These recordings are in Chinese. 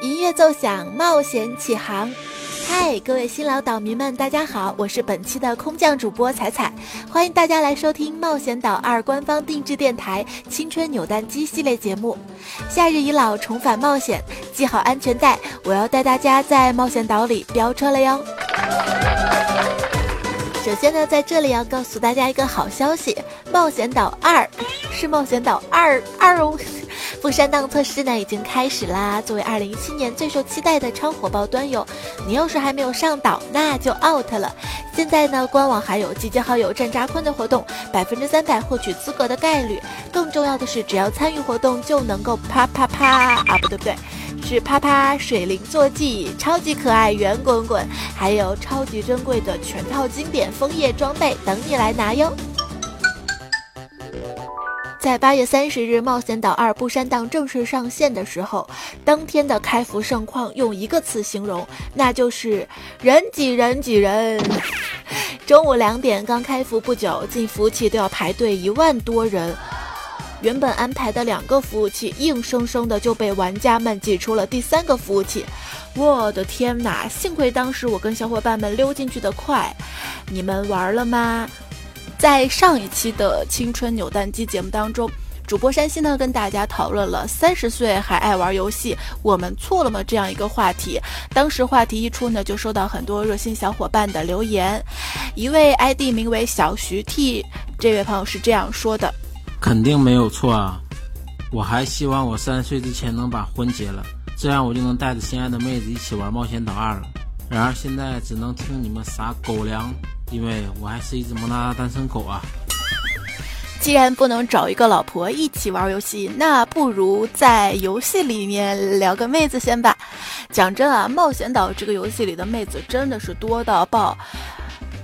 音乐奏响，冒险起航。嗨，各位新老岛民们，大家好，我是本期的空降主播彩彩，欢迎大家来收听《冒险岛二》官方定制电台《青春扭蛋机》系列节目。夏日已老，重返冒险，系好安全带，我要带大家在冒险岛里飙车了哟！首先呢，在这里要告诉大家一个好消息，《冒险岛二》是《冒险岛二二》哦，不删档测试呢已经开始啦。作为二零一七年最受期待的超火爆端游，你要是还没有上岛，那就 out 了。现在呢，官网还有集结好友战扎坤的活动，百分之三百获取资格的概率。更重要的是，只要参与活动就能够啪啪啪啊，不对不对。是啪啪水灵坐骑，超级可爱圆滚滚，还有超级珍贵的全套经典枫叶装备等你来拿哟！在八月三十日《冒险岛二》不删档正式上线的时候，当天的开服盛况用一个词形容，那就是人挤人挤人。中午两点刚开服不久，进服务器都要排队一万多人。原本安排的两个服务器，硬生生的就被玩家们挤出了第三个服务器。我的天哪！幸亏当时我跟小伙伴们溜进去的快。你们玩了吗？在上一期的青春扭蛋机节目当中，主播山西呢跟大家讨论了三十岁还爱玩游戏，我们错了吗？这样一个话题。当时话题一出呢，就收到很多热心小伙伴的留言。一位 ID 名为小徐 T 这位朋友是这样说的。肯定没有错啊！我还希望我三十岁之前能把婚结了，这样我就能带着心爱的妹子一起玩冒险岛二了。然而现在只能听你们撒狗粮，因为我还是一只萌哒哒单身狗啊！既然不能找一个老婆一起玩游戏，那不如在游戏里面聊个妹子先吧。讲真啊，冒险岛这个游戏里的妹子真的是多到爆，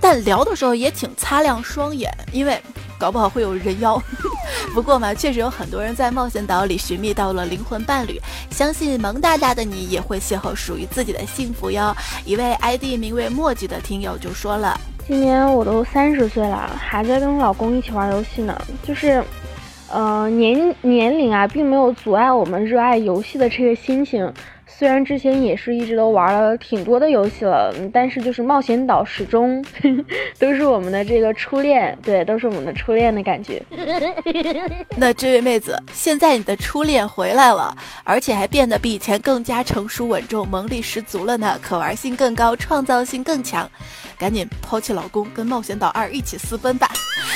但聊的时候也请擦亮双眼，因为。搞不好会有人妖，不过嘛，确实有很多人在冒险岛里寻觅到了灵魂伴侣，相信萌哒哒的你也会邂逅属于自己的幸福哟。一位 ID 名为墨迹的听友就说了：“今年我都三十岁了，还在跟我老公一起玩游戏呢，就是，呃，年年龄啊，并没有阻碍我们热爱游戏的这个心情。”虽然之前也是一直都玩了挺多的游戏了，但是就是冒险岛始终 都是我们的这个初恋，对，都是我们的初恋的感觉。那这位妹子，现在你的初恋回来了，而且还变得比以前更加成熟稳重，萌力十足了呢，可玩性更高，创造性更强。赶紧抛弃老公，跟冒险岛二一起私奔吧！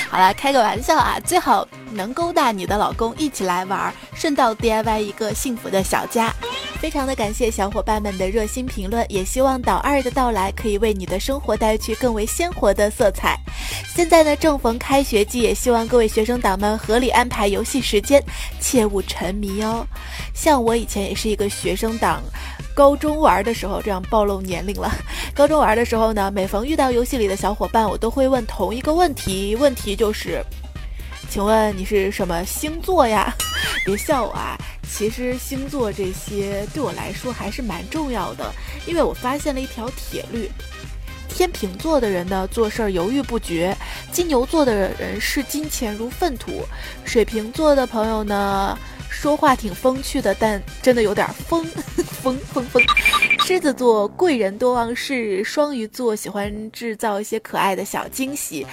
好了，开个玩笑啊，最好能勾搭你的老公一起来玩，顺道 DIY 一个幸福的小家。非常的感谢小伙伴们的热心评论，也希望岛二的到来可以为你的生活带去更为鲜活的色彩。现在呢，正逢开学季，也希望各位学生党们合理安排游戏时间，切勿沉迷哦。像我以前也是一个学生党。高中玩的时候，这样暴露年龄了。高中玩的时候呢，每逢遇到游戏里的小伙伴，我都会问同一个问题，问题就是，请问你是什么星座呀？别笑我啊，其实星座这些对我来说还是蛮重要的，因为我发现了一条铁律：天秤座的人呢做事儿犹豫不决，金牛座的人视金钱如粪土，水瓶座的朋友呢。说话挺风趣的，但真的有点疯 疯疯疯。狮子座贵人多忘事，双鱼座喜欢制造一些可爱的小惊喜，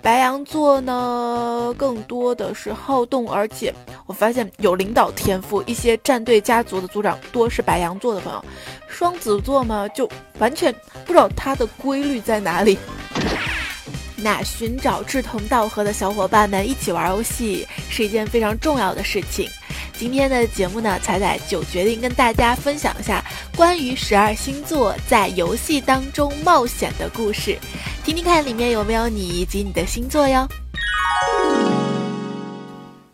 白羊座呢更多的是好动，而且我发现有领导天赋，一些战队家族的组长多是白羊座的朋友。双子座嘛，就完全不知道它的规律在哪里。那寻找志同道合的小伙伴们一起玩游戏是一件非常重要的事情。今天的节目呢，彩彩就决定跟大家分享一下关于十二星座在游戏当中冒险的故事，听听看里面有没有你以及你的星座哟。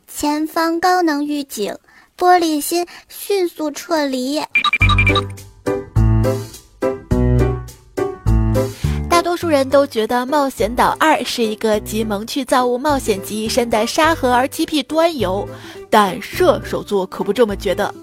前方高能预警，玻璃心，迅速撤离。多数人都觉得《冒险岛二》是一个集萌趣造物冒险集一身的沙盒儿七 P 端游。但射手座可不这么觉得，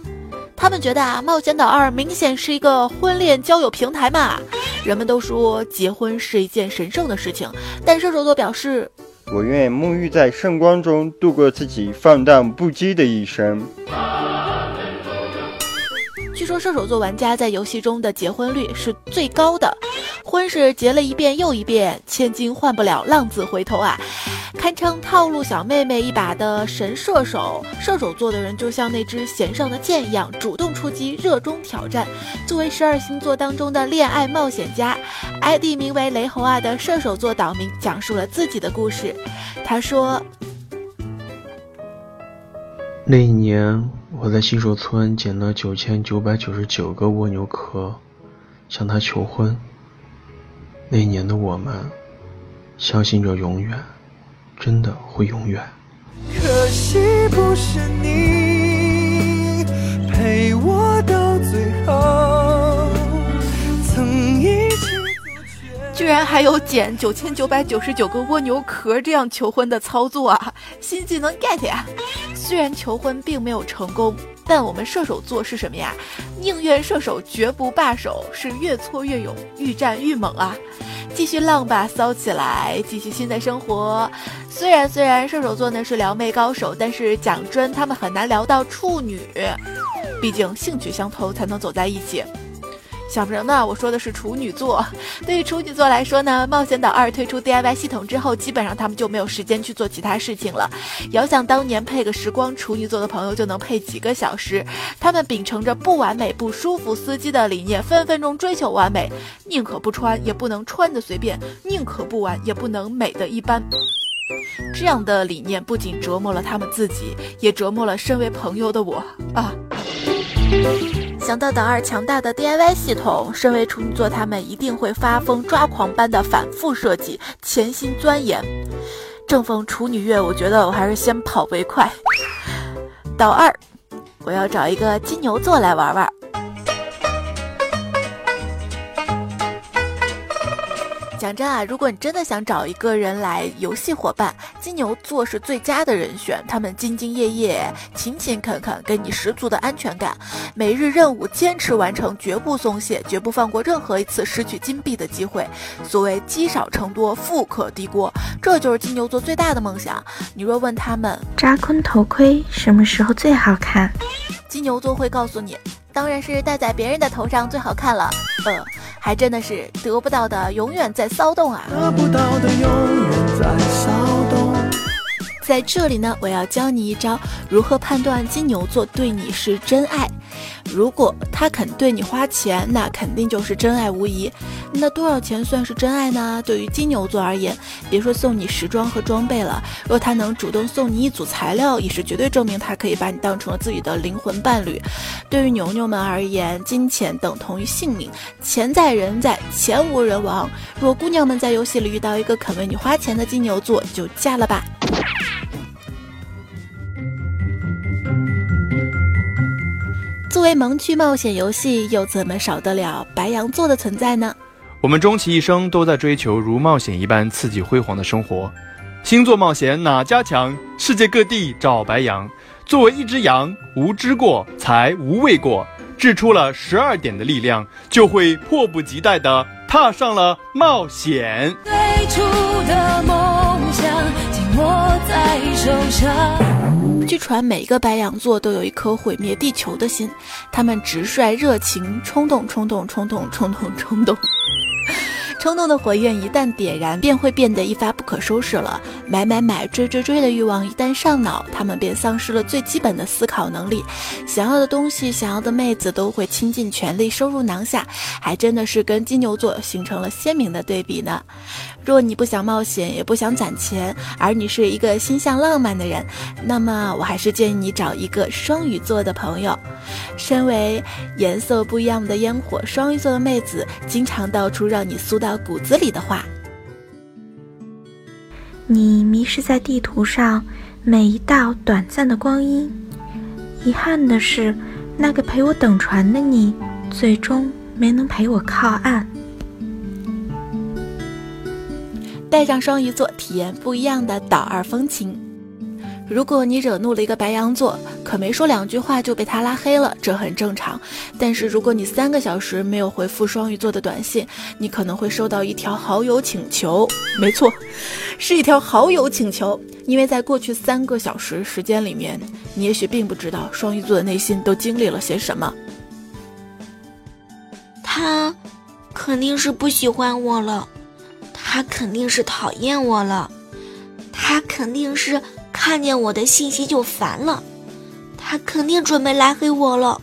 他们觉得啊，《冒险岛二》明显是一个婚恋交友平台嘛。人们都说结婚是一件神圣的事情，但射手座表示，我愿沐浴在圣光中度过自己放荡不羁的一生。说射手座玩家在游戏中的结婚率是最高的，婚是结了一遍又一遍，千金换不了浪子回头啊！堪称套路小妹妹一把的神射手，射手座的人就像那只弦上的箭一样，主动出击，热衷挑战。作为十二星座当中的恋爱冒险家，ID 名为雷猴啊的射手座岛民讲述了自己的故事。他说：“那一年，我在新手村捡了九千九百九十九个蜗牛壳，向他求婚。那一年的我们，相信着永远。”真的会永远。可惜不是你陪我到最后，居然还有捡九千九百九十九个蜗牛壳这样求婚的操作啊！新技能 get 呀！虽然求婚并没有成功，但我们射手座是什么呀？宁愿射手绝不罢手，是越挫越勇，愈战愈猛啊！继续浪吧，骚起来，继续新的生活。虽然虽然射手座呢是撩妹高手，但是讲真，他们很难聊到处女，毕竟兴趣相投才能走在一起。想不着呢，我说的是处女座。对于处女座来说呢，冒险岛二推出 DIY 系统之后，基本上他们就没有时间去做其他事情了。遥想当年配个时光，处女座的朋友就能配几个小时。他们秉承着不完美不舒服司机的理念，分分钟追求完美，宁可不穿也不能穿的随便，宁可不玩也不能美的一般。这样的理念不仅折磨了他们自己，也折磨了身为朋友的我啊！想到岛二强大的 DIY 系统，身为处女座，他们一定会发疯抓狂般的反复设计，潜心钻研。正逢处女月，我觉得我还是先跑为快。岛二，我要找一个金牛座来玩玩。讲真啊，如果你真的想找一个人来游戏伙伴，金牛座是最佳的人选。他们兢兢业业、勤勤恳恳，给你十足的安全感。每日任务坚持完成，绝不松懈，绝不放过任何一次失去金币的机会。所谓积少成多，富可敌国，这就是金牛座最大的梦想。你若问他们，扎坤头盔什么时候最好看？金牛座会告诉你，当然是戴在别人的头上最好看了。呃。还真的是得不到的永远在骚动啊！得不到的永远在骚动。在这里呢，我要教你一招，如何判断金牛座对你是真爱。如果他肯对你花钱，那肯定就是真爱无疑。那多少钱算是真爱呢？对于金牛座而言，别说送你时装和装备了，若他能主动送你一组材料，也是绝对证明他可以把你当成了自己的灵魂伴侣。对于牛牛们而言，金钱等同于性命，钱在人在，钱无人亡。若姑娘们在游戏里遇到一个肯为你花钱的金牛座，就嫁了吧。为萌趣冒险游戏，又怎么少得了白羊座的存在呢？我们终其一生都在追求如冒险一般刺激辉煌的生活。星座冒险哪家强？世界各地找白羊。作为一只羊，无知过，才无畏过。掷出了十二点的力量，就会迫不及待地踏上了冒险。最初的梦想紧握在手上。据传，每一个白羊座都有一颗毁灭地球的心，他们直率、热情、冲动、冲动、冲动、冲动、冲动。冲动的火焰一旦点燃，便会变得一发不可收拾了。买买买、追追追的欲望一旦上脑，他们便丧失了最基本的思考能力。想要的东西、想要的妹子，都会倾尽全力收入囊下，还真的是跟金牛座形成了鲜明的对比呢。若你不想冒险，也不想攒钱，而你是一个心向浪漫的人，那么我还是建议你找一个双鱼座的朋友。身为颜色不一样的烟火，双鱼座的妹子经常道出让你酥到骨子里的话。你迷失在地图上每一道短暂的光阴，遗憾的是，那个陪我等船的你，最终没能陪我靠岸。带上双鱼座，体验不一样的岛二风情。如果你惹怒了一个白羊座，可没说两句话就被他拉黑了，这很正常。但是如果你三个小时没有回复双鱼座的短信，你可能会收到一条好友请求。没错，是一条好友请求。因为在过去三个小时时间里面，你也许并不知道双鱼座的内心都经历了些什么。他肯定是不喜欢我了，他肯定是讨厌我了，他肯定是看见我的信息就烦了，他肯定准备拉黑我了。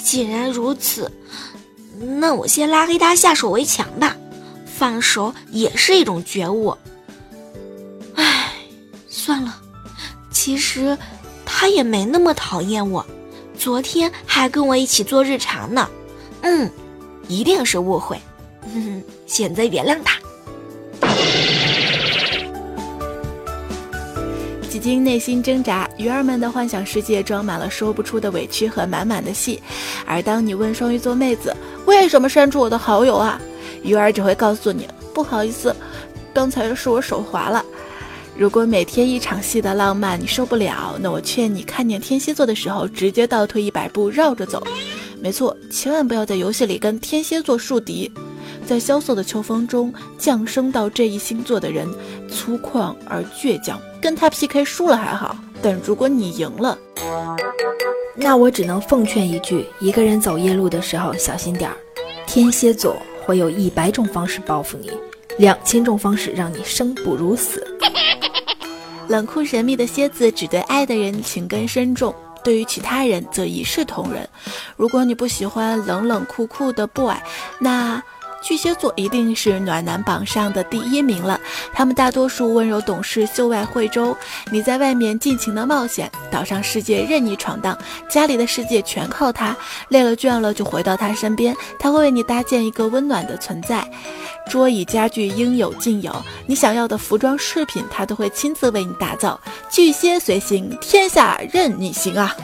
既然如此，那我先拉黑他下手为强吧，放手也是一种觉悟。唉，算了，其实他也没那么讨厌我，昨天还跟我一起做日常呢。嗯，一定是误会，哼哼，现在原谅他。经内心挣扎，鱼儿们的幻想世界装满了说不出的委屈和满满的戏。而当你问双鱼座妹子为什么删除我的好友啊，鱼儿只会告诉你不好意思，刚才是我手滑了。如果每天一场戏的浪漫你受不了，那我劝你看见天蝎座的时候直接倒退一百步绕着走。没错，千万不要在游戏里跟天蝎座树敌。在萧瑟的秋风中降生到这一星座的人，粗犷而倔强。跟他 PK 输了还好，但如果你赢了，那我只能奉劝一句：一个人走夜路的时候小心点儿。天蝎座会有一百种方式报复你，两千种方式让你生不如死。冷酷神秘的蝎子只对爱的人情根深重，对于其他人则一视同仁。如果你不喜欢冷冷酷酷的 boy，那。巨蟹座一定是暖男榜上的第一名了。他们大多数温柔懂事、秀外慧中。你在外面尽情的冒险，岛上世界任你闯荡，家里的世界全靠他。累了倦了就回到他身边，他会为你搭建一个温暖的存在。桌椅家具应有尽有，你想要的服装饰品他都会亲自为你打造。巨蟹随行，天下任你行啊！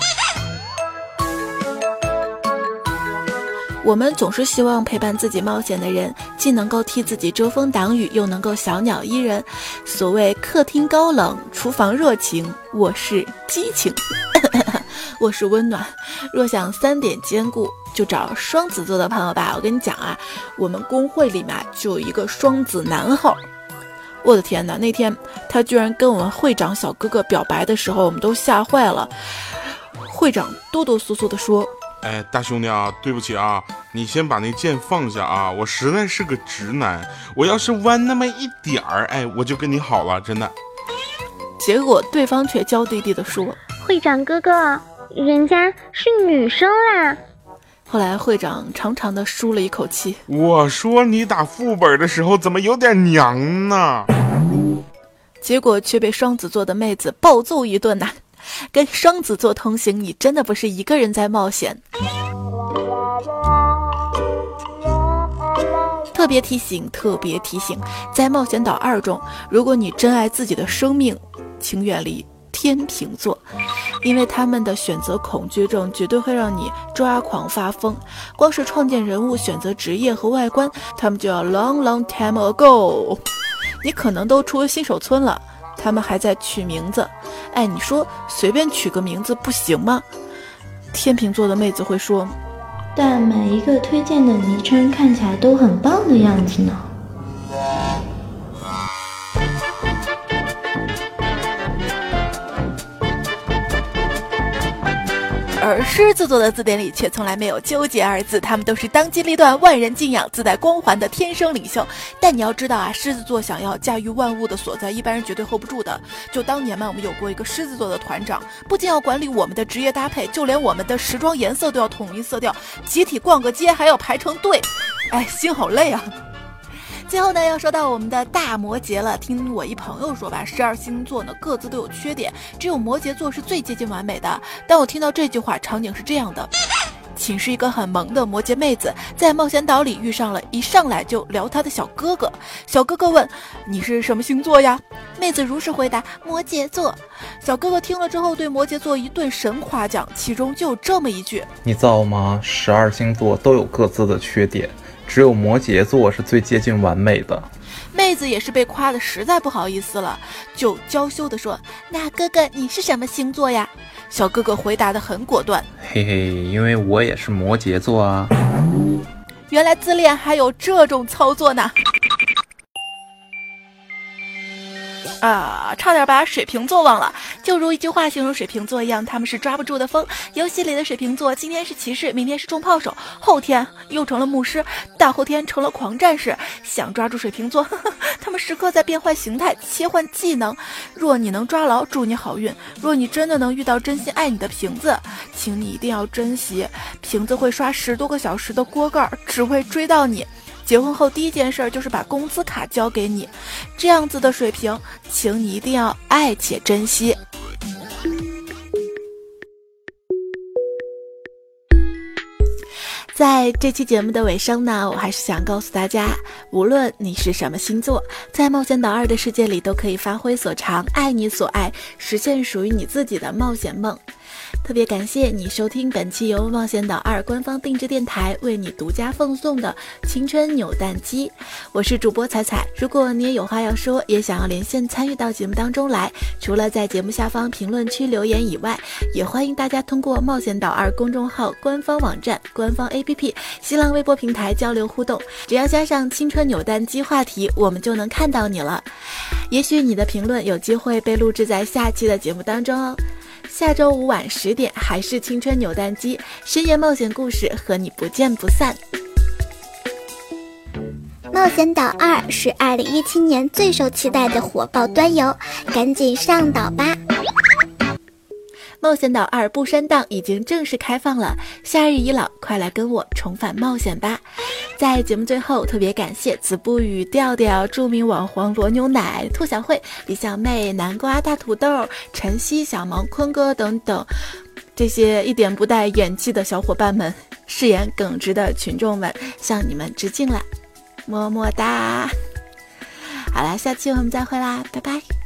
我们总是希望陪伴自己冒险的人，既能够替自己遮风挡雨，又能够小鸟依人。所谓客厅高冷，厨房热情，卧室激情，卧室温暖。若想三点兼顾，就找双子座的朋友吧。我跟你讲啊，我们工会里面就有一个双子男号。我的天哪，那天他居然跟我们会长小哥哥表白的时候，我们都吓坏了。会长哆哆嗦嗦地说。哎，大兄弟啊，对不起啊，你先把那剑放下啊！我实在是个直男，我要是弯那么一点儿，哎，我就跟你好了，真的。结果对方却娇滴滴的说：“会长哥哥，人家是女生啦。”后来会长长长的舒了一口气。我说你打副本的时候怎么有点娘呢？结果却被双子座的妹子暴揍一顿呐！跟双子座同行，你真的不是一个人在冒险。特别提醒，特别提醒，在冒险岛二中，如果你珍爱自己的生命，请远离天平座，因为他们的选择恐惧症绝对会让你抓狂发疯。光是创建人物、选择职业和外观，他们就要 long long time ago。你可能都出新手村了。他们还在取名字，哎，你说随便取个名字不行吗？天秤座的妹子会说，但每一个推荐的昵称看起来都很棒的样子呢。而狮子座的字典里却从来没有纠结二字，他们都是当机立断、万人敬仰、自带光环的天生领袖。但你要知道啊，狮子座想要驾驭万物的所在，一般人绝对 hold 不住的。就当年嘛，我们有过一个狮子座的团长，不仅要管理我们的职业搭配，就连我们的时装颜色都要统一色调，集体逛个街还要排成队，哎，心好累啊。最后呢，要说到我们的大摩羯了。听我一朋友说吧，十二星座呢各自都有缺点，只有摩羯座是最接近完美的。但我听到这句话，场景是这样的：寝室一个很萌的摩羯妹子在冒险岛里遇上了一上来就聊她的小哥哥。小哥哥问：“你是什么星座呀？”妹子如实回答：“摩羯座。”小哥哥听了之后对摩羯座一顿神夸奖，其中就有这么一句：“你造吗？十二星座都有各自的缺点。”只有摩羯座是最接近完美的，妹子也是被夸的实在不好意思了，就娇羞的说：“那哥哥你是什么星座呀？”小哥哥回答的很果断：“嘿嘿，因为我也是摩羯座啊。”原来自恋还有这种操作呢。啊，差点把水瓶座忘了。就如一句话形容水瓶座一样，他们是抓不住的风。游戏里的水瓶座，今天是骑士，明天是重炮手，后天又成了牧师，大后天成了狂战士。想抓住水瓶座，呵 呵他们时刻在变换形态、切换技能。若你能抓牢，祝你好运；若你真的能遇到真心爱你的瓶子，请你一定要珍惜。瓶子会刷十多个小时的锅盖，只会追到你。结婚后第一件事就是把工资卡交给你，这样子的水平，请你一定要爱且珍惜。在这期节目的尾声呢，我还是想告诉大家，无论你是什么星座，在冒险岛二的世界里都可以发挥所长，爱你所爱，实现属于你自己的冒险梦。特别感谢你收听本期由冒险岛二官方定制电台为你独家奉送的青春扭蛋机，我是主播彩彩。如果你也有话要说，也想要连线参与到节目当中来，除了在节目下方评论区留言以外，也欢迎大家通过冒险岛二公众号、官方网站、官方 APP、新浪微博平台交流互动。只要加上青春扭蛋机话题，我们就能看到你了。也许你的评论有机会被录制在下期的节目当中哦。下周五晚十点，还是青春扭蛋机深夜冒险故事，和你不见不散。冒险岛二是二零一七年最受期待的火爆端游，赶紧上岛吧！冒险岛二不删档已经正式开放了，夏日已老，快来跟我重返冒险吧！在节目最后，特别感谢子不语、调调、著名网黄罗牛奶、兔小慧、李小妹、南瓜、大土豆、晨曦、小萌、坤哥等等这些一点不带演技的小伙伴们，饰演耿直的群众们，向你们致敬了，么么哒！好啦，下期我们再会啦，拜拜。